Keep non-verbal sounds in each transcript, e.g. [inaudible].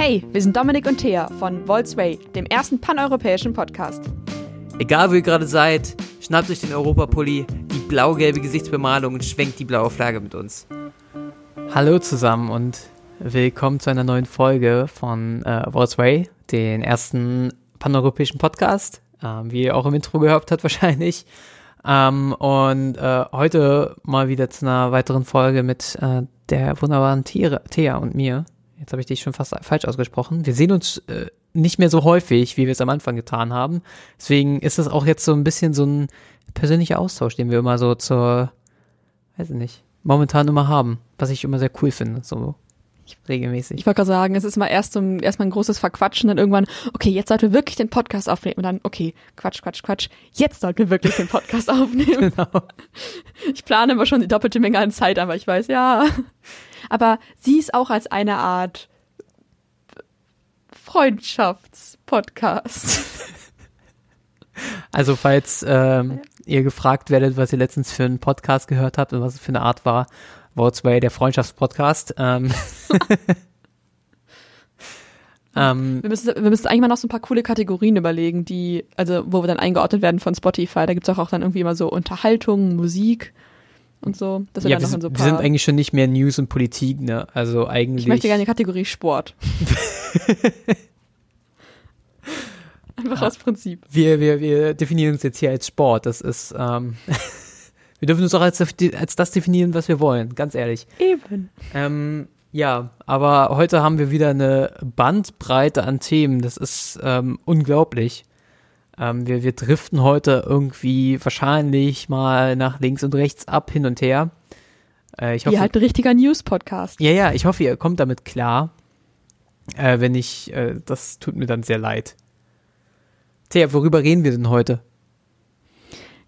Hey, wir sind Dominik und Thea von Volksway, dem ersten paneuropäischen Podcast. Egal wo ihr gerade seid, schnappt euch den Europapulli, die blau-gelbe Gesichtsbemalung und schwenkt die blaue Flagge mit uns. Hallo zusammen und willkommen zu einer neuen Folge von äh, Volksway, den ersten paneuropäischen Podcast, ähm, wie ihr auch im Intro gehört habt [laughs] wahrscheinlich. Ähm, und äh, heute mal wieder zu einer weiteren Folge mit äh, der wunderbaren Thea und mir. Jetzt habe ich dich schon fast falsch ausgesprochen. Wir sehen uns äh, nicht mehr so häufig, wie wir es am Anfang getan haben. Deswegen ist es auch jetzt so ein bisschen so ein persönlicher Austausch, den wir immer so zur, weiß ich nicht, momentan immer haben, was ich immer sehr cool finde, so regelmäßig. Ich wollte gerade sagen, es ist mal erst so ein, erstmal ein großes Verquatschen, dann irgendwann, okay, jetzt sollten wir wirklich den Podcast aufnehmen und dann, okay, Quatsch, Quatsch, Quatsch, jetzt sollten wir wirklich den Podcast [laughs] aufnehmen. genau. Ich plane immer schon die doppelte Menge an Zeit, aber ich weiß, ja. Aber sie ist auch als eine Art Freundschaftspodcast. [laughs] Also falls ähm, ihr gefragt werdet, was ihr letztens für einen Podcast gehört habt und was es für eine Art war, Wortsway, der Freundschaftspodcast. Ähm, [laughs] ähm, wir, müssen, wir müssen eigentlich mal noch so ein paar coole Kategorien überlegen, die, also wo wir dann eingeordnet werden von Spotify. Da gibt es auch, auch dann irgendwie immer so Unterhaltung, Musik und so. Das ja, wir, sind, so wir sind eigentlich schon nicht mehr News und Politik, ne? Also eigentlich. Ich möchte gerne die Kategorie Sport. [laughs] Einfach ja. aus Prinzip. Wir, wir, wir definieren uns jetzt hier als Sport. Das ist, ähm, [laughs] wir dürfen uns auch als, als das definieren, was wir wollen, ganz ehrlich. Eben. Ähm, ja, aber heute haben wir wieder eine Bandbreite an Themen. Das ist ähm, unglaublich. Ähm, wir, wir driften heute irgendwie wahrscheinlich mal nach links und rechts ab, hin und her. Äh, ich hoffe, ihr halt ein richtiger News-Podcast. Ja, ja, ich hoffe, ihr kommt damit klar. Äh, wenn nicht, äh, das tut mir dann sehr leid. Thea, worüber reden wir denn heute?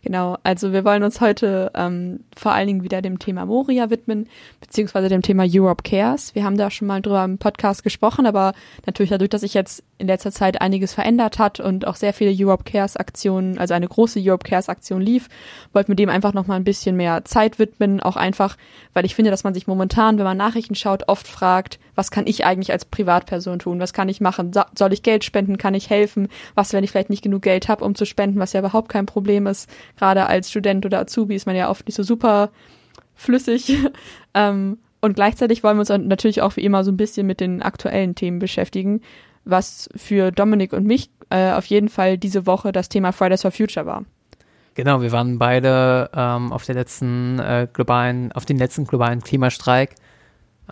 Genau, also wir wollen uns heute ähm, vor allen Dingen wieder dem Thema Moria widmen, beziehungsweise dem Thema Europe Cares. Wir haben da schon mal drüber im Podcast gesprochen, aber natürlich dadurch, dass sich jetzt in letzter Zeit einiges verändert hat und auch sehr viele Europe Cares Aktionen, also eine große Europe Cares Aktion lief, wollten wir dem einfach noch mal ein bisschen mehr Zeit widmen, auch einfach, weil ich finde, dass man sich momentan, wenn man Nachrichten schaut, oft fragt, was kann ich eigentlich als Privatperson tun? Was kann ich machen? Soll ich Geld spenden? Kann ich helfen? Was, wenn ich vielleicht nicht genug Geld habe, um zu spenden, was ja überhaupt kein Problem ist. Gerade als Student oder Azubi ist man ja oft nicht so super flüssig. [laughs] ähm, und gleichzeitig wollen wir uns natürlich auch wie immer so ein bisschen mit den aktuellen Themen beschäftigen, was für Dominik und mich äh, auf jeden Fall diese Woche das Thema Fridays for Future war. Genau, wir waren beide ähm, auf der letzten äh, globalen, auf den letzten globalen Klimastreik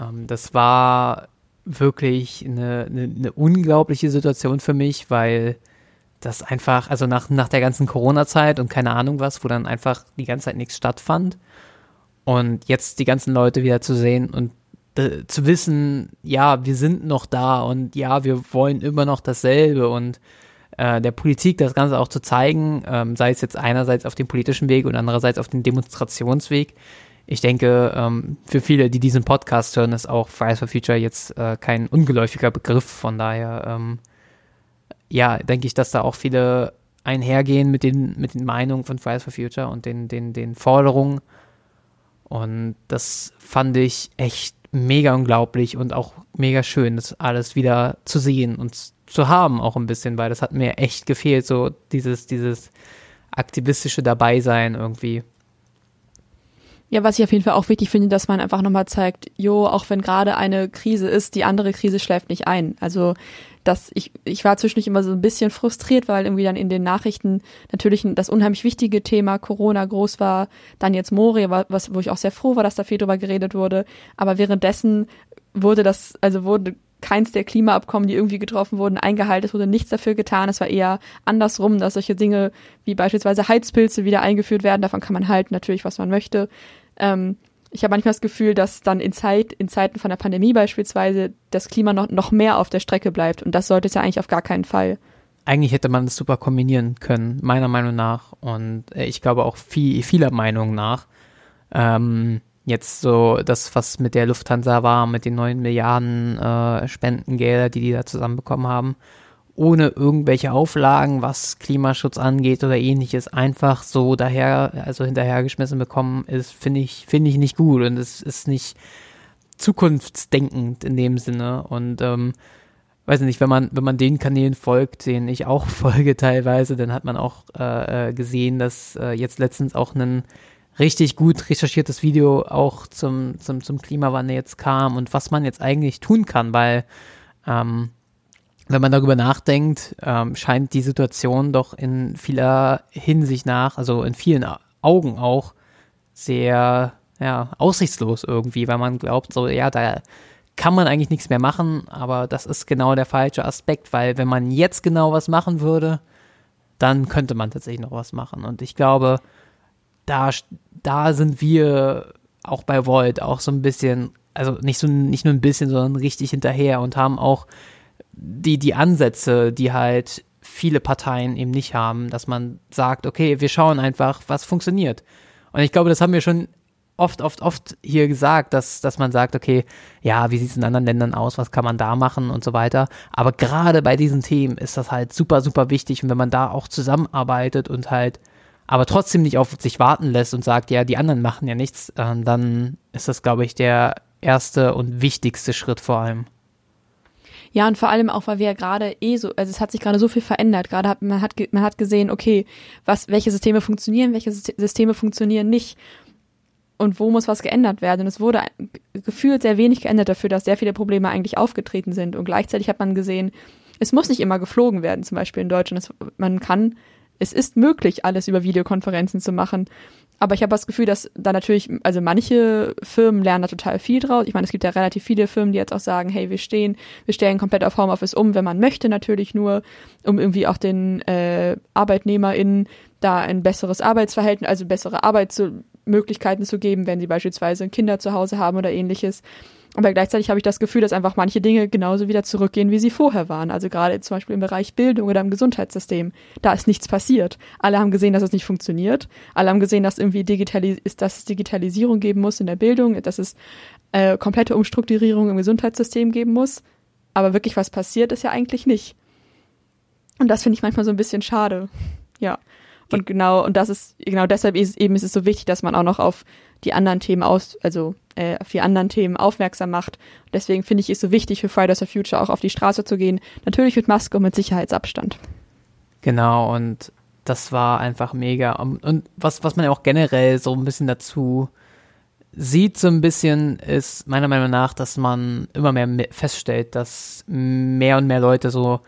ähm, das war wirklich eine, eine, eine unglaubliche Situation für mich, weil das einfach, also nach, nach der ganzen Corona-Zeit und keine Ahnung was, wo dann einfach die ganze Zeit nichts stattfand. Und jetzt die ganzen Leute wieder zu sehen und zu wissen, ja, wir sind noch da und ja, wir wollen immer noch dasselbe und äh, der Politik das Ganze auch zu zeigen, ähm, sei es jetzt einerseits auf dem politischen Weg und andererseits auf dem Demonstrationsweg, ich denke, ähm, für viele, die diesen Podcast hören, ist auch Fridays for Future jetzt äh, kein ungeläufiger Begriff. Von daher, ähm, ja, denke ich, dass da auch viele einhergehen mit den, mit den Meinungen von Fridays for Future und den, den, den Forderungen. Und das fand ich echt mega unglaublich und auch mega schön, das alles wieder zu sehen und zu haben auch ein bisschen, weil das hat mir echt gefehlt, so dieses, dieses aktivistische Dabeisein irgendwie. Ja, was ich auf jeden Fall auch wichtig finde, dass man einfach nochmal zeigt, jo, auch wenn gerade eine Krise ist, die andere Krise schläft nicht ein. Also dass ich, ich war zwischendurch immer so ein bisschen frustriert, weil irgendwie dann in den Nachrichten natürlich das unheimlich wichtige Thema Corona groß war, dann jetzt Moria, was, wo ich auch sehr froh war, dass da viel drüber geredet wurde. Aber währenddessen wurde das, also wurde keins der Klimaabkommen, die irgendwie getroffen wurden, eingehalten. Es wurde nichts dafür getan. Es war eher andersrum, dass solche Dinge wie beispielsweise Heizpilze wieder eingeführt werden. Davon kann man halten natürlich, was man möchte. Ähm, ich habe manchmal das Gefühl, dass dann in Zeit, in Zeiten von der Pandemie beispielsweise, das Klima noch, noch mehr auf der Strecke bleibt. Und das sollte es ja eigentlich auf gar keinen Fall. Eigentlich hätte man das super kombinieren können, meiner Meinung nach. Und äh, ich glaube auch viel, vieler Meinung nach. Ähm, jetzt so das, was mit der Lufthansa war, mit den neun Milliarden äh, Spendengelder, die die da zusammenbekommen haben ohne irgendwelche Auflagen, was Klimaschutz angeht oder ähnliches, einfach so daher, also hinterhergeschmissen bekommen, ist, finde ich, finde ich nicht gut und es ist nicht zukunftsdenkend in dem Sinne. Und ähm, weiß nicht, wenn man, wenn man den Kanälen folgt, denen ich auch [laughs] folge teilweise, dann hat man auch äh, äh, gesehen, dass äh, jetzt letztens auch ein richtig gut recherchiertes Video auch zum, zum, zum Klimawandel jetzt kam und was man jetzt eigentlich tun kann, weil ähm, wenn man darüber nachdenkt, ähm, scheint die Situation doch in vieler Hinsicht nach, also in vielen Augen auch, sehr ja, aussichtslos irgendwie, weil man glaubt, so, ja, da kann man eigentlich nichts mehr machen, aber das ist genau der falsche Aspekt, weil wenn man jetzt genau was machen würde, dann könnte man tatsächlich noch was machen. Und ich glaube, da, da sind wir auch bei Volt auch so ein bisschen, also nicht so nicht nur ein bisschen, sondern richtig hinterher und haben auch die, die Ansätze, die halt viele Parteien eben nicht haben, dass man sagt, okay, wir schauen einfach, was funktioniert. Und ich glaube, das haben wir schon oft, oft, oft hier gesagt, dass, dass man sagt, okay, ja, wie sieht es in anderen Ländern aus, was kann man da machen und so weiter. Aber gerade bei diesen Themen ist das halt super, super wichtig. Und wenn man da auch zusammenarbeitet und halt aber trotzdem nicht auf sich warten lässt und sagt, ja, die anderen machen ja nichts, äh, dann ist das, glaube ich, der erste und wichtigste Schritt vor allem. Ja, und vor allem auch, weil wir ja gerade eh so, also es hat sich gerade so viel verändert. Gerade hat man hat man hat gesehen, okay, was welche Systeme funktionieren, welche Systeme funktionieren nicht und wo muss was geändert werden. Und es wurde gefühlt sehr wenig geändert dafür, dass sehr viele Probleme eigentlich aufgetreten sind. Und gleichzeitig hat man gesehen, es muss nicht immer geflogen werden, zum Beispiel in Deutschland. Man kann es ist möglich, alles über Videokonferenzen zu machen. Aber ich habe das Gefühl, dass da natürlich, also manche Firmen lernen da total viel draus. Ich meine, es gibt ja relativ viele Firmen, die jetzt auch sagen, hey, wir stehen, wir stellen komplett auf Homeoffice um, wenn man möchte natürlich nur, um irgendwie auch den äh, ArbeitnehmerInnen da ein besseres Arbeitsverhältnis, also bessere Arbeitsmöglichkeiten zu geben, wenn sie beispielsweise Kinder zu Hause haben oder ähnliches. Aber gleichzeitig habe ich das Gefühl, dass einfach manche Dinge genauso wieder zurückgehen, wie sie vorher waren. Also gerade zum Beispiel im Bereich Bildung oder im Gesundheitssystem. Da ist nichts passiert. Alle haben gesehen, dass es nicht funktioniert. Alle haben gesehen, dass irgendwie Digitalis dass es Digitalisierung geben muss in der Bildung, dass es äh, komplette Umstrukturierung im Gesundheitssystem geben muss. Aber wirklich was passiert ist ja eigentlich nicht. Und das finde ich manchmal so ein bisschen schade. Ja. Und genau, und das ist, genau deshalb ist, eben ist es so wichtig, dass man auch noch auf die anderen Themen aus, also äh, auf die anderen Themen aufmerksam macht. deswegen finde ich es so wichtig für Fridays for Future auch auf die Straße zu gehen. Natürlich mit Maske und mit Sicherheitsabstand. Genau, und das war einfach mega. Und was, was man ja auch generell so ein bisschen dazu sieht, so ein bisschen, ist meiner Meinung nach, dass man immer mehr feststellt, dass mehr und mehr Leute so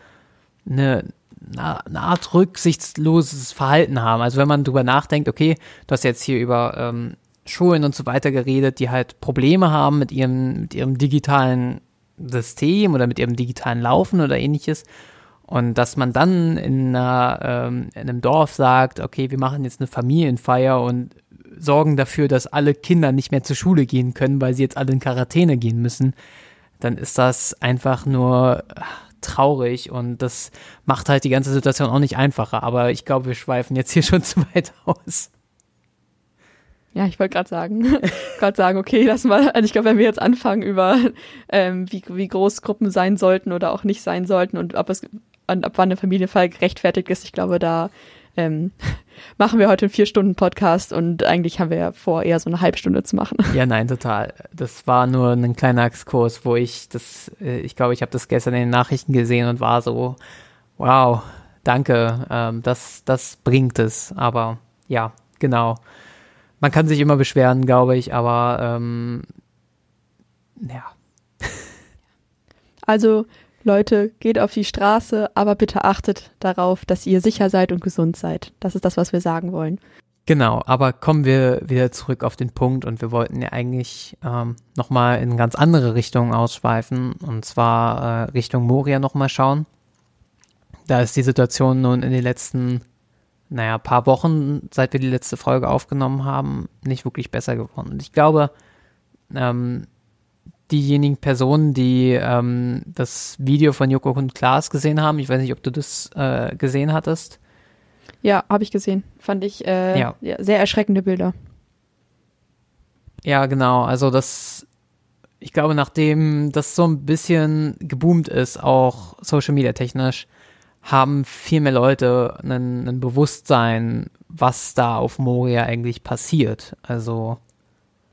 eine, eine Art rücksichtsloses Verhalten haben. Also wenn man drüber nachdenkt, okay, du hast jetzt hier über ähm, Schulen und so weiter geredet, die halt Probleme haben mit ihrem, mit ihrem digitalen System oder mit ihrem digitalen Laufen oder ähnliches. Und dass man dann in, einer, ähm, in einem Dorf sagt, okay, wir machen jetzt eine Familienfeier und sorgen dafür, dass alle Kinder nicht mehr zur Schule gehen können, weil sie jetzt alle in Quarantäne gehen müssen, dann ist das einfach nur traurig und das macht halt die ganze Situation auch nicht einfacher. Aber ich glaube, wir schweifen jetzt hier [laughs] schon zu weit aus. Ja, ich wollte gerade sagen, [laughs] gerade sagen, okay, das mal, also ich glaube, wenn wir jetzt anfangen über ähm, wie, wie groß Gruppen sein sollten oder auch nicht sein sollten und ob es ab wann eine Familienfall gerechtfertigt ist, ich glaube, da ähm, [laughs] machen wir heute einen vier Stunden Podcast und eigentlich haben wir ja vor, eher so eine Halbstunde zu machen. [laughs] Ja, nein, total. Das war nur ein kleiner Exkurs, wo ich das, äh, ich glaube, ich habe das gestern in den Nachrichten gesehen und war so, wow, danke, ähm, das, das bringt es. Aber ja, genau man kann sich immer beschweren, glaube ich, aber ähm, ja. Also Leute, geht auf die Straße, aber bitte achtet darauf, dass ihr sicher seid und gesund seid. Das ist das, was wir sagen wollen. Genau, aber kommen wir wieder zurück auf den Punkt und wir wollten ja eigentlich ähm, nochmal in ganz andere Richtungen ausschweifen und zwar äh, Richtung Moria nochmal schauen. Da ist die Situation nun in den letzten naja, paar Wochen, seit wir die letzte Folge aufgenommen haben, nicht wirklich besser geworden. Und ich glaube, ähm, diejenigen Personen, die ähm, das Video von Joko und Klaas gesehen haben, ich weiß nicht, ob du das äh, gesehen hattest. Ja, habe ich gesehen. Fand ich äh, ja. ja. sehr erschreckende Bilder. Ja, genau. Also das, ich glaube, nachdem das so ein bisschen geboomt ist, auch Social Media technisch, haben viel mehr Leute ein, ein Bewusstsein, was da auf Moria eigentlich passiert. Also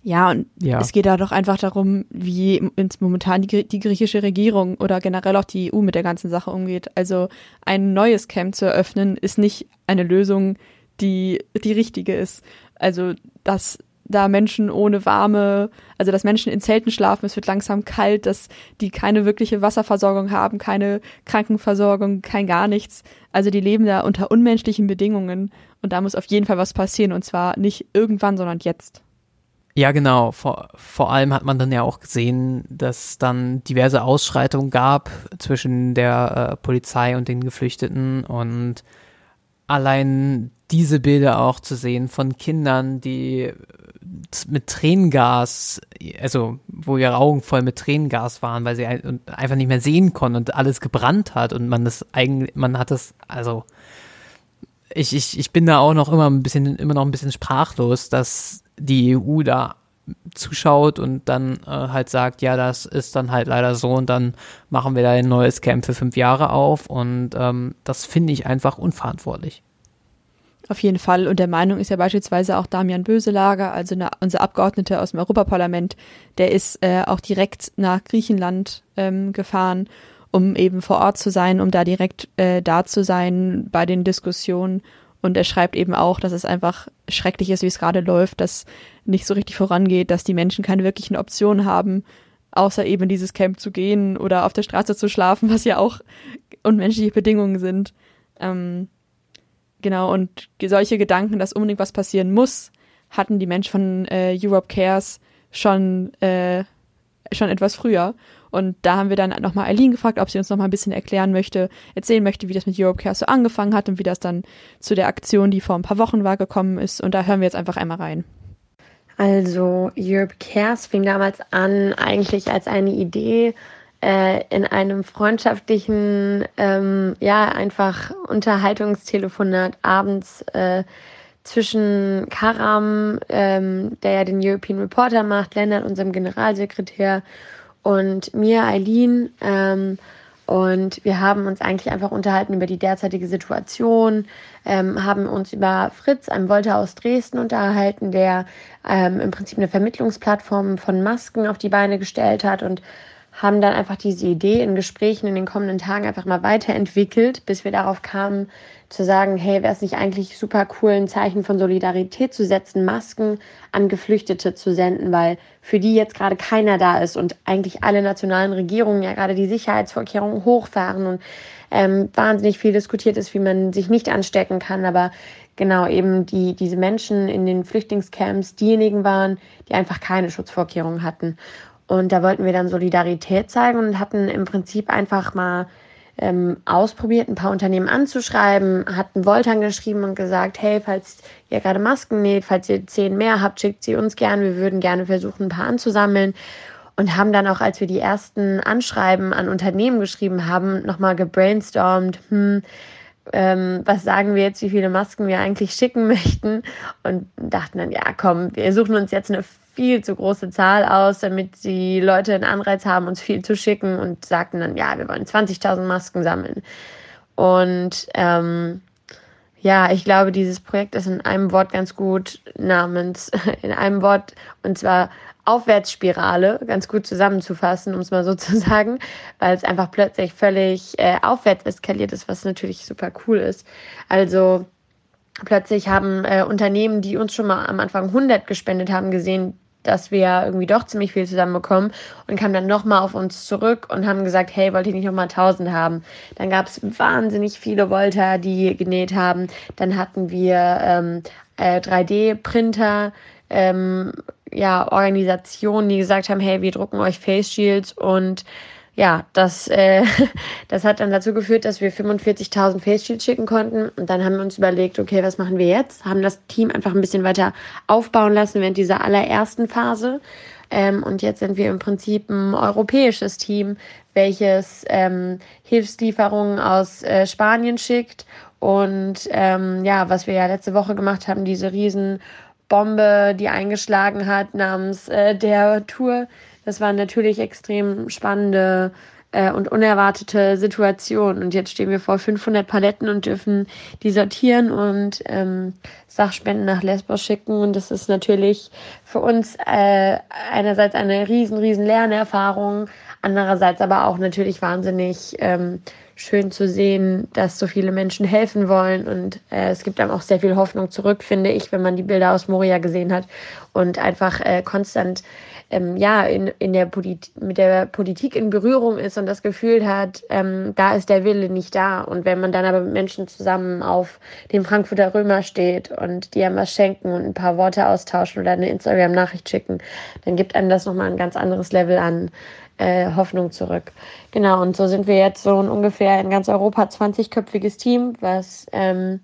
Ja, und ja. es geht da doch einfach darum, wie ins momentan die, die, griechische Regierung oder generell auch die EU mit der ganzen Sache umgeht. Also ein neues Camp zu eröffnen, ist nicht eine Lösung, die die richtige ist. Also dass da Menschen ohne warme, also dass Menschen in Zelten schlafen, es wird langsam kalt, dass die keine wirkliche Wasserversorgung haben, keine Krankenversorgung, kein gar nichts. Also die leben da unter unmenschlichen Bedingungen und da muss auf jeden Fall was passieren und zwar nicht irgendwann, sondern jetzt. Ja, genau. Vor, vor allem hat man dann ja auch gesehen, dass dann diverse Ausschreitungen gab zwischen der äh, Polizei und den Geflüchteten und allein diese Bilder auch zu sehen von Kindern, die mit Tränengas, also wo ihre Augen voll mit Tränengas waren, weil sie einfach nicht mehr sehen konnten und alles gebrannt hat und man das eigentlich, man hat das, also ich, ich, ich bin da auch noch immer ein bisschen, immer noch ein bisschen sprachlos, dass die EU da zuschaut und dann äh, halt sagt, ja, das ist dann halt leider so und dann machen wir da ein neues Camp für fünf Jahre auf und ähm, das finde ich einfach unverantwortlich. Auf jeden Fall. Und der Meinung ist ja beispielsweise auch Damian Böselager, also eine, unser Abgeordneter aus dem Europaparlament, der ist äh, auch direkt nach Griechenland ähm, gefahren, um eben vor Ort zu sein, um da direkt äh, da zu sein bei den Diskussionen und er schreibt eben auch, dass es einfach schrecklich ist, wie es gerade läuft, dass nicht so richtig vorangeht, dass die Menschen keine wirklichen Optionen haben, außer eben dieses Camp zu gehen oder auf der Straße zu schlafen, was ja auch unmenschliche Bedingungen sind. Ähm, genau, und solche Gedanken, dass unbedingt was passieren muss, hatten die Menschen von äh, Europe Cares schon, äh, schon etwas früher. Und da haben wir dann nochmal Eileen gefragt, ob sie uns nochmal ein bisschen erklären möchte, erzählen möchte, wie das mit Europe Care so angefangen hat und wie das dann zu der Aktion, die vor ein paar Wochen war, gekommen ist. Und da hören wir jetzt einfach einmal rein. Also Europe Cares fing damals an eigentlich als eine Idee äh, in einem freundschaftlichen, ähm, ja, einfach Unterhaltungstelefonat abends äh, zwischen Karam, ähm, der ja den European Reporter macht, Lennart, unserem Generalsekretär, und mir, Eileen. Ähm, und wir haben uns eigentlich einfach unterhalten über die derzeitige Situation, ähm, haben uns über Fritz, einem Volta aus Dresden, unterhalten, der ähm, im Prinzip eine Vermittlungsplattform von Masken auf die Beine gestellt hat und haben dann einfach diese Idee in Gesprächen in den kommenden Tagen einfach mal weiterentwickelt, bis wir darauf kamen, zu sagen, hey, wäre es nicht eigentlich super cool, ein Zeichen von Solidarität zu setzen, Masken an Geflüchtete zu senden, weil für die jetzt gerade keiner da ist und eigentlich alle nationalen Regierungen ja gerade die Sicherheitsvorkehrungen hochfahren und ähm, wahnsinnig viel diskutiert ist, wie man sich nicht anstecken kann, aber genau eben die, diese Menschen in den Flüchtlingscamps diejenigen waren, die einfach keine Schutzvorkehrungen hatten. Und da wollten wir dann Solidarität zeigen und hatten im Prinzip einfach mal ähm, ausprobiert, ein paar Unternehmen anzuschreiben, hatten Voltern geschrieben und gesagt, hey, falls ihr gerade Masken näht, falls ihr zehn mehr habt, schickt sie uns gern. Wir würden gerne versuchen, ein paar anzusammeln. Und haben dann auch, als wir die ersten Anschreiben an Unternehmen geschrieben haben, nochmal gebrainstormt, hm, ähm, was sagen wir jetzt, wie viele Masken wir eigentlich schicken [laughs] möchten. Und dachten dann, ja, komm, wir suchen uns jetzt eine viel zu große Zahl aus, damit die Leute einen Anreiz haben, uns viel zu schicken und sagten dann, ja, wir wollen 20.000 Masken sammeln. Und ähm, ja, ich glaube, dieses Projekt ist in einem Wort ganz gut namens, [laughs] in einem Wort, und zwar Aufwärtsspirale, ganz gut zusammenzufassen, um es mal so [laughs] zu sagen, weil es einfach plötzlich völlig äh, aufwärts eskaliert ist, was natürlich super cool ist. Also plötzlich haben äh, Unternehmen, die uns schon mal am Anfang 100 gespendet haben, gesehen, dass wir irgendwie doch ziemlich viel zusammenbekommen und kamen dann nochmal auf uns zurück und haben gesagt, hey, wollt ihr nicht nochmal 1000 haben? Dann gab es wahnsinnig viele Volter, die genäht haben. Dann hatten wir ähm, äh, 3D-Printer, ähm, ja, Organisationen, die gesagt haben, hey, wir drucken euch Face Shields und ja, das, äh, [laughs] das hat dann dazu geführt, dass wir 45.000 Face schicken konnten. Und dann haben wir uns überlegt, okay, was machen wir jetzt? Haben das Team einfach ein bisschen weiter aufbauen lassen während dieser allerersten Phase. Ähm, und jetzt sind wir im Prinzip ein europäisches Team, welches ähm, Hilfslieferungen aus äh, Spanien schickt. Und ähm, ja, was wir ja letzte Woche gemacht haben, diese Riesenbombe, die eingeschlagen hat namens äh, der Tour das waren natürlich extrem spannende äh, und unerwartete Situation. Und jetzt stehen wir vor 500 Paletten und dürfen die sortieren und ähm, Sachspenden nach Lesbos schicken. Und das ist natürlich für uns äh, einerseits eine riesen, riesen Lernerfahrung, andererseits aber auch natürlich wahnsinnig ähm, schön zu sehen, dass so viele Menschen helfen wollen. Und äh, es gibt einem auch sehr viel Hoffnung zurück, finde ich, wenn man die Bilder aus Moria gesehen hat und einfach äh, konstant ähm, ja, in, in der mit der Politik in Berührung ist und das Gefühl hat, ähm, da ist der Wille nicht da. Und wenn man dann aber mit Menschen zusammen auf dem Frankfurter Römer steht und die einem was schenken und ein paar Worte austauschen oder eine Instagram-Nachricht schicken, dann gibt einem das nochmal ein ganz anderes Level an äh, Hoffnung zurück. Genau, und so sind wir jetzt so ungefähr in ganz Europa 20-köpfiges Team, was ähm,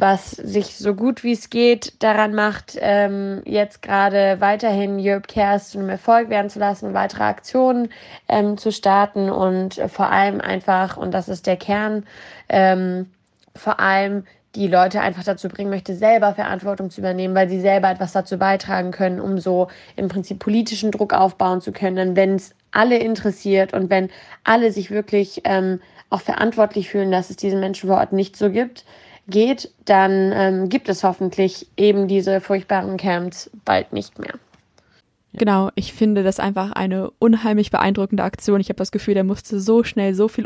was sich so gut wie es geht daran macht, ähm, jetzt gerade weiterhin Europe Cares zu einem Erfolg werden zu lassen, weitere Aktionen ähm, zu starten und äh, vor allem einfach, und das ist der Kern, ähm, vor allem die Leute einfach dazu bringen möchte, selber Verantwortung zu übernehmen, weil sie selber etwas dazu beitragen können, um so im Prinzip politischen Druck aufbauen zu können, wenn es alle interessiert und wenn alle sich wirklich ähm, auch verantwortlich fühlen, dass es diesen Menschen vor Ort nicht so gibt, geht, dann ähm, gibt es hoffentlich eben diese furchtbaren Camps bald nicht mehr. Genau, ich finde das einfach eine unheimlich beeindruckende Aktion. Ich habe das Gefühl, der musste so schnell so viel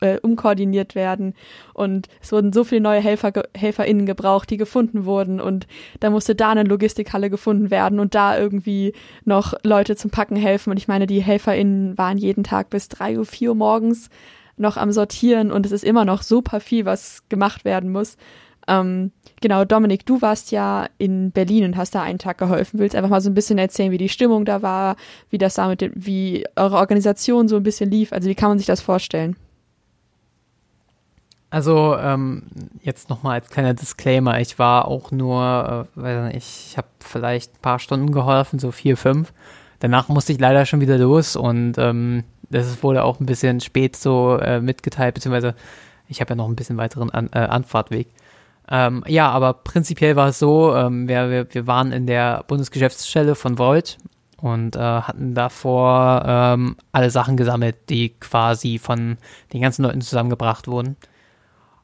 äh, umkoordiniert werden und es wurden so viele neue Helfer, HelferInnen gebraucht, die gefunden wurden und da musste da eine Logistikhalle gefunden werden und da irgendwie noch Leute zum Packen helfen und ich meine, die HelferInnen waren jeden Tag bis drei Uhr, vier Uhr morgens noch am Sortieren und es ist immer noch super viel, was gemacht werden muss. Ähm, genau, Dominik, du warst ja in Berlin und hast da einen Tag geholfen. Willst einfach mal so ein bisschen erzählen, wie die Stimmung da war, wie das da mit dem, wie eure Organisation so ein bisschen lief? Also wie kann man sich das vorstellen? Also ähm, jetzt nochmal als kleiner Disclaimer, ich war auch nur, äh, nicht, ich habe vielleicht ein paar Stunden geholfen, so vier, fünf. Danach musste ich leider schon wieder los und ähm, das wurde auch ein bisschen spät so äh, mitgeteilt, beziehungsweise ich habe ja noch ein bisschen weiteren An äh, Anfahrtweg. Ähm, ja, aber prinzipiell war es so, ähm, wir, wir, wir waren in der Bundesgeschäftsstelle von Volt und äh, hatten davor ähm, alle Sachen gesammelt, die quasi von den ganzen Leuten zusammengebracht wurden.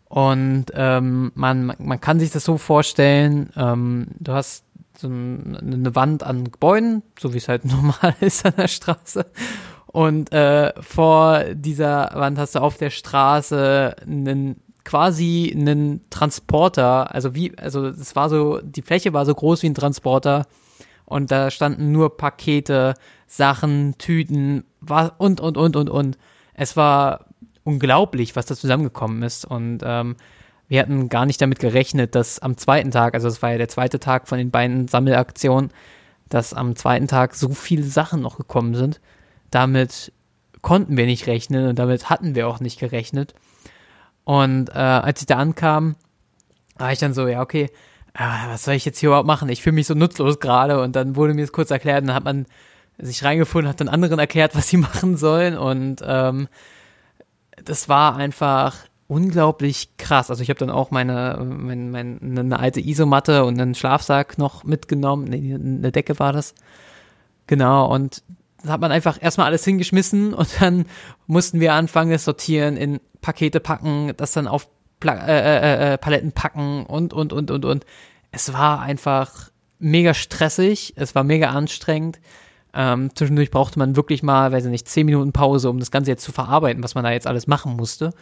Und ähm, man, man kann sich das so vorstellen, ähm, du hast so eine Wand an Gebäuden, so wie es halt [laughs] normal ist an der Straße. Und äh, vor dieser Wand hast du auf der Straße einen quasi einen Transporter, also wie, also es war so, die Fläche war so groß wie ein Transporter und da standen nur Pakete, Sachen, Tüten, und, und, und, und, und. Es war unglaublich, was da zusammengekommen ist und ähm, wir hatten gar nicht damit gerechnet, dass am zweiten Tag, also es war ja der zweite Tag von den beiden Sammelaktionen, dass am zweiten Tag so viele Sachen noch gekommen sind damit konnten wir nicht rechnen und damit hatten wir auch nicht gerechnet. Und äh, als ich da ankam, war ich dann so, ja, okay, äh, was soll ich jetzt hier überhaupt machen? Ich fühle mich so nutzlos gerade. Und dann wurde mir das kurz erklärt und dann hat man sich reingefunden, hat dann anderen erklärt, was sie [laughs] machen sollen. Und ähm, das war einfach unglaublich krass. Also ich habe dann auch meine, meine, meine eine alte Isomatte und einen Schlafsack noch mitgenommen. Nee, eine Decke war das. Genau, und da hat man einfach erstmal alles hingeschmissen [laughs] und dann mussten wir anfangen, das Sortieren in Pakete packen, das dann auf Pla äh, äh, äh, äh, Paletten packen und, und, und, und, und. Es war einfach mega stressig, es war mega anstrengend. Ähm, zwischendurch brauchte man wirklich mal, weiß ich nicht, zehn Minuten Pause, um das Ganze jetzt zu verarbeiten, was man da jetzt alles machen musste.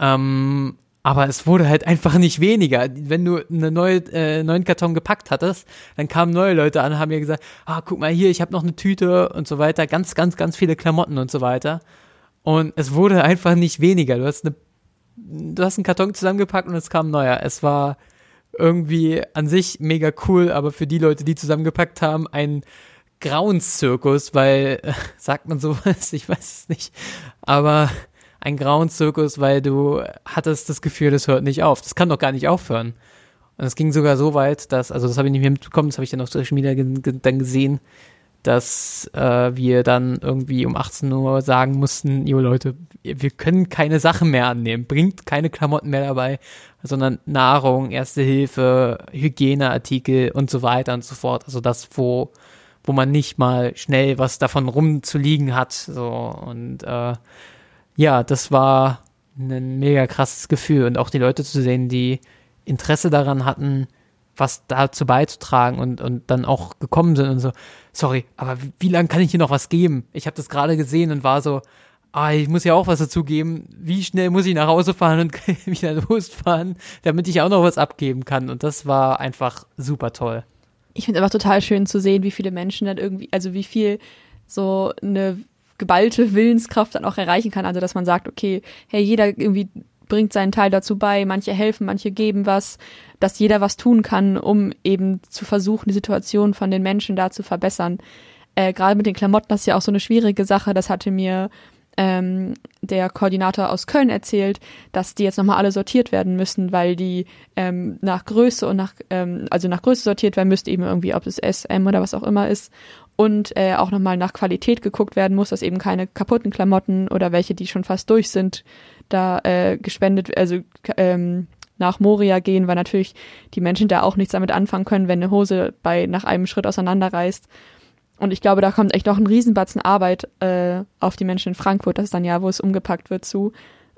Ähm, aber es wurde halt einfach nicht weniger. Wenn du einen neue, äh, neuen Karton gepackt hattest, dann kamen neue Leute an haben mir gesagt, ah, guck mal hier, ich habe noch eine Tüte und so weiter, ganz, ganz, ganz viele Klamotten und so weiter. Und es wurde einfach nicht weniger. Du hast eine, du hast einen Karton zusammengepackt und es kam neuer. Es war irgendwie an sich mega cool, aber für die Leute, die zusammengepackt haben, ein Grauenszirkus, weil, äh, [laughs] sagt man sowas, ich weiß es nicht, aber ein grauen Zirkus, weil du hattest das Gefühl, das hört nicht auf. Das kann doch gar nicht aufhören. Und es ging sogar so weit, dass, also das habe ich nicht mehr mitbekommen, das habe ich dann auf Social Media dann gesehen, dass äh, wir dann irgendwie um 18 Uhr sagen mussten, jo Leute, wir können keine Sachen mehr annehmen, bringt keine Klamotten mehr dabei, sondern Nahrung, Erste Hilfe, Hygieneartikel und so weiter und so fort. Also das, wo, wo man nicht mal schnell was davon rumzuliegen hat. So und äh, ja, das war ein mega krasses Gefühl und auch die Leute zu sehen, die Interesse daran hatten, was dazu beizutragen und, und dann auch gekommen sind und so, sorry, aber wie, lange kann ich hier noch was geben? Ich habe das gerade gesehen und war so, ah, ich muss ja auch was dazu geben. Wie schnell muss ich nach Hause fahren und [laughs] wieder losfahren, damit ich auch noch was abgeben kann? Und das war einfach super toll. Ich finde es einfach total schön zu sehen, wie viele Menschen dann irgendwie, also wie viel so eine geballte Willenskraft dann auch erreichen kann. Also dass man sagt, okay, hey, jeder irgendwie bringt seinen Teil dazu bei, manche helfen, manche geben was, dass jeder was tun kann, um eben zu versuchen, die Situation von den Menschen da zu verbessern. Äh, Gerade mit den Klamotten, das ist ja auch so eine schwierige Sache. Das hatte mir ähm, der Koordinator aus Köln erzählt, dass die jetzt nochmal alle sortiert werden müssen, weil die ähm, nach Größe und nach, ähm, also nach Größe sortiert werden müsste, eben irgendwie, ob es SM oder was auch immer ist. Und äh, auch nochmal nach Qualität geguckt werden muss, dass eben keine kaputten Klamotten oder welche, die schon fast durch sind, da äh, gespendet, also ähm, nach Moria gehen, weil natürlich die Menschen da auch nichts damit anfangen können, wenn eine Hose bei nach einem Schritt auseinanderreißt. Und ich glaube, da kommt echt noch ein Riesenbatzen Arbeit äh, auf die Menschen in Frankfurt, das ist dann ja, wo es umgepackt wird, zu.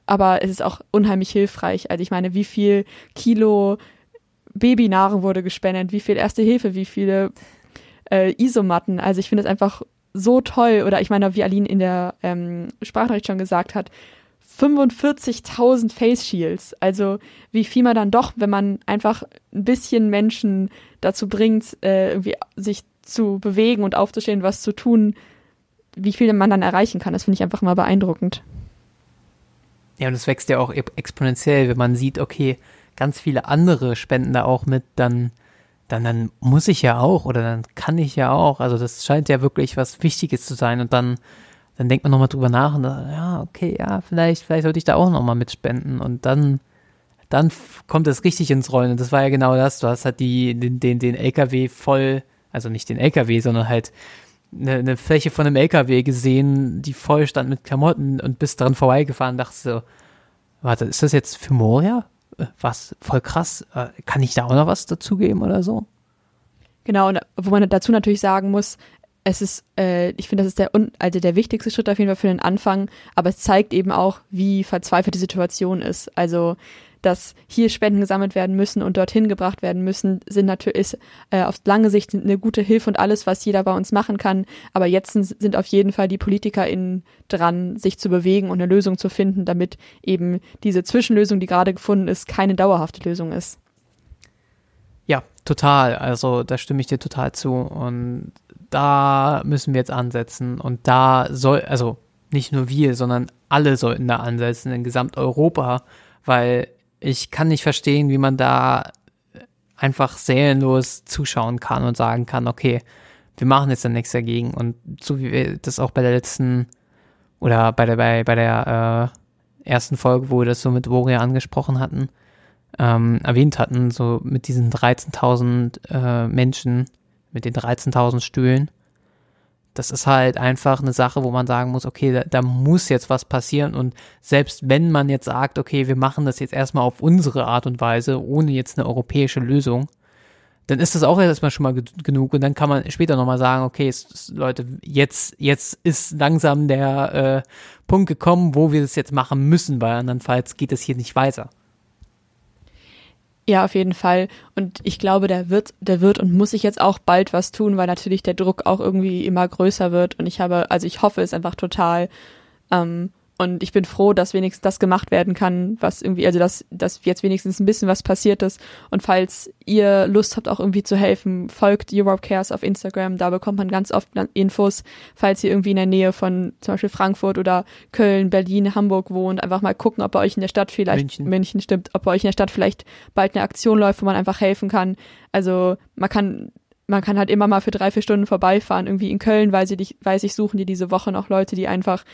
Aber es ist auch unheimlich hilfreich. Also ich meine, wie viel Kilo Babynahrung wurde gespendet, wie viel Erste Hilfe, wie viele äh, Isomatten. Also ich finde es einfach so toll. Oder ich meine, wie Aline in der ähm, Sprachnachricht schon gesagt hat, 45.000 Face Shields. Also wie viel man dann doch, wenn man einfach ein bisschen Menschen dazu bringt, äh, irgendwie sich zu bewegen und aufzustehen, was zu tun, wie viel man dann erreichen kann. Das finde ich einfach immer beeindruckend. Ja, und es wächst ja auch exponentiell, wenn man sieht, okay, ganz viele andere spenden da auch mit, dann, dann, dann muss ich ja auch oder dann kann ich ja auch. Also das scheint ja wirklich was Wichtiges zu sein. Und dann dann denkt man nochmal drüber nach und dann, ja, okay, ja, vielleicht, vielleicht sollte ich da auch nochmal mitspenden. Und dann, dann kommt es richtig ins Rollen. Und das war ja genau das, du hast halt die, den, den, den LKW voll, also nicht den LKW, sondern halt eine, eine Fläche von einem LKW gesehen, die voll stand mit Klamotten und bist dran vorbeigefahren, dachtest so, warte, ist das jetzt für Moria? Was, voll krass, äh, kann ich da auch noch was dazugeben oder so? Genau, und wo man dazu natürlich sagen muss, es ist, äh, ich finde, das ist der, also der wichtigste Schritt auf jeden Fall für den Anfang, aber es zeigt eben auch, wie verzweifelt die Situation ist. Also, dass hier Spenden gesammelt werden müssen und dorthin gebracht werden müssen, sind natürlich ist, äh, auf lange Sicht eine gute Hilfe und alles, was jeder bei uns machen kann. Aber jetzt sind auf jeden Fall die PolitikerInnen dran, sich zu bewegen und eine Lösung zu finden, damit eben diese Zwischenlösung, die gerade gefunden ist, keine dauerhafte Lösung ist. Ja, total. Also da stimme ich dir total zu. Und da müssen wir jetzt ansetzen und da soll, also nicht nur wir, sondern alle sollten da ansetzen in Gesamteuropa, weil ich kann nicht verstehen, wie man da einfach seelenlos zuschauen kann und sagen kann, okay, wir machen jetzt dann nichts dagegen. Und so wie wir das auch bei der letzten oder bei der, bei, bei der äh, ersten Folge, wo wir das so mit Woria angesprochen hatten, ähm, erwähnt hatten, so mit diesen 13.000 äh, Menschen, mit den 13.000 Stühlen. Das ist halt einfach eine Sache, wo man sagen muss, okay, da, da, muss jetzt was passieren und selbst wenn man jetzt sagt, okay, wir machen das jetzt erstmal auf unsere Art und Weise, ohne jetzt eine europäische Lösung, dann ist das auch erstmal schon mal genug und dann kann man später nochmal sagen, okay, es, Leute, jetzt, jetzt ist langsam der äh, Punkt gekommen, wo wir das jetzt machen müssen, weil andernfalls geht es hier nicht weiter. Ja, auf jeden Fall. Und ich glaube, der wird, der wird und muss sich jetzt auch bald was tun, weil natürlich der Druck auch irgendwie immer größer wird. Und ich habe, also ich hoffe es einfach total. Ähm, und ich bin froh, dass wenigstens das gemacht werden kann, was irgendwie, also dass, dass jetzt wenigstens ein bisschen was passiert ist. Und falls ihr Lust habt, auch irgendwie zu helfen, folgt Europe Cares auf Instagram. Da bekommt man ganz oft Infos, falls ihr irgendwie in der Nähe von zum Beispiel Frankfurt oder Köln, Berlin, Hamburg wohnt. Einfach mal gucken, ob bei euch in der Stadt vielleicht, München, München stimmt, ob bei euch in der Stadt vielleicht bald eine Aktion läuft, wo man einfach helfen kann. Also man kann man kann halt immer mal für drei, vier Stunden vorbeifahren, irgendwie in Köln, weil sie dich, weiß ich, suchen die diese Woche noch Leute, die einfach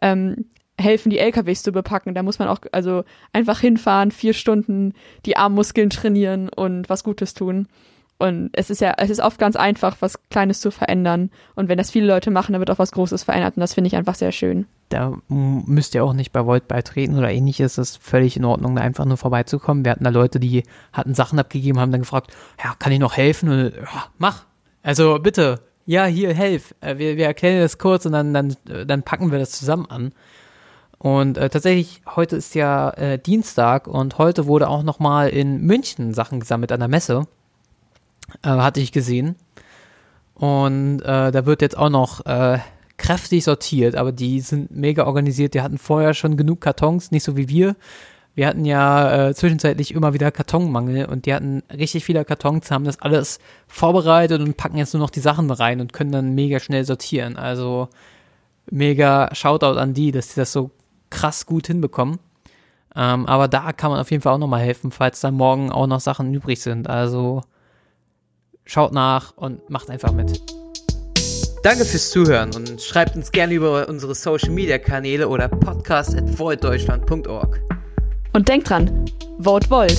ähm, helfen, die LKWs zu bepacken. Da muss man auch also einfach hinfahren, vier Stunden die Armmuskeln trainieren und was Gutes tun. Und es ist ja, es ist oft ganz einfach, was Kleines zu verändern. Und wenn das viele Leute machen, dann wird auch was Großes verändert. Und das finde ich einfach sehr schön. Da müsst ihr auch nicht bei Volt beitreten oder ähnliches. Das ist völlig in Ordnung, da einfach nur vorbeizukommen. Wir hatten da Leute, die hatten Sachen abgegeben, haben dann gefragt, ja, kann ich noch helfen? Und ja, mach. Also bitte, ja, hier, helf, äh, wir, wir erklären das kurz und dann, dann, dann packen wir das zusammen an. Und äh, tatsächlich, heute ist ja äh, Dienstag und heute wurde auch nochmal in München Sachen gesammelt an der Messe. Äh, hatte ich gesehen. Und äh, da wird jetzt auch noch äh, kräftig sortiert, aber die sind mega organisiert. Die hatten vorher schon genug Kartons, nicht so wie wir. Wir hatten ja äh, zwischenzeitlich immer wieder Kartonmangel und die hatten richtig viele Kartons, haben das alles vorbereitet und packen jetzt nur noch die Sachen rein und können dann mega schnell sortieren. Also mega Shoutout an die, dass sie das so krass gut hinbekommen. Ähm, aber da kann man auf jeden Fall auch nochmal helfen, falls da morgen auch noch Sachen übrig sind. Also schaut nach und macht einfach mit. Danke fürs Zuhören und schreibt uns gerne über unsere Social Media Kanäle oder podcast at Und denkt dran, vote Volt.